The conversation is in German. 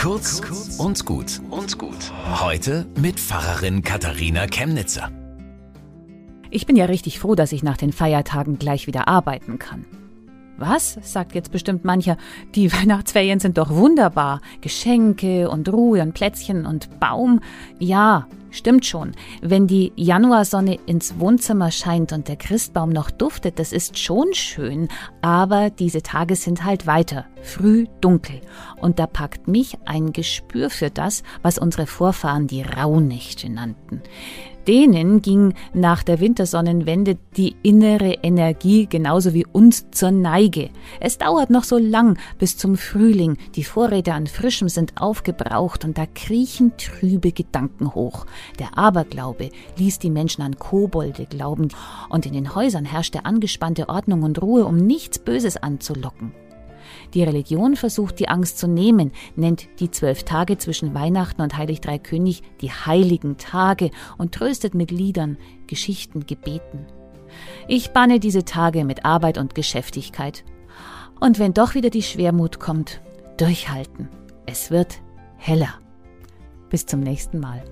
Kurz und gut und gut. Heute mit Pfarrerin Katharina Chemnitzer. Ich bin ja richtig froh, dass ich nach den Feiertagen gleich wieder arbeiten kann. Was? sagt jetzt bestimmt mancher. Die Weihnachtsferien sind doch wunderbar. Geschenke und Ruhe und Plätzchen und Baum. Ja, Stimmt schon. Wenn die Januarsonne ins Wohnzimmer scheint und der Christbaum noch duftet, das ist schon schön. Aber diese Tage sind halt weiter. Früh dunkel. Und da packt mich ein Gespür für das, was unsere Vorfahren die Rauhnächte nannten. Denen ging nach der Wintersonnenwende die innere Energie genauso wie uns zur Neige. Es dauert noch so lang bis zum Frühling. Die Vorräte an Frischem sind aufgebraucht und da kriechen trübe Gedanken hoch. Der Aberglaube ließ die Menschen an Kobolde glauben und in den Häusern herrschte angespannte Ordnung und Ruhe, um nichts Böses anzulocken. Die Religion versucht die Angst zu nehmen, nennt die zwölf Tage zwischen Weihnachten und Heilig Drei König die heiligen Tage und tröstet mit Liedern, Geschichten, Gebeten. Ich banne diese Tage mit Arbeit und Geschäftigkeit. Und wenn doch wieder die Schwermut kommt, durchhalten. Es wird heller. Bis zum nächsten Mal.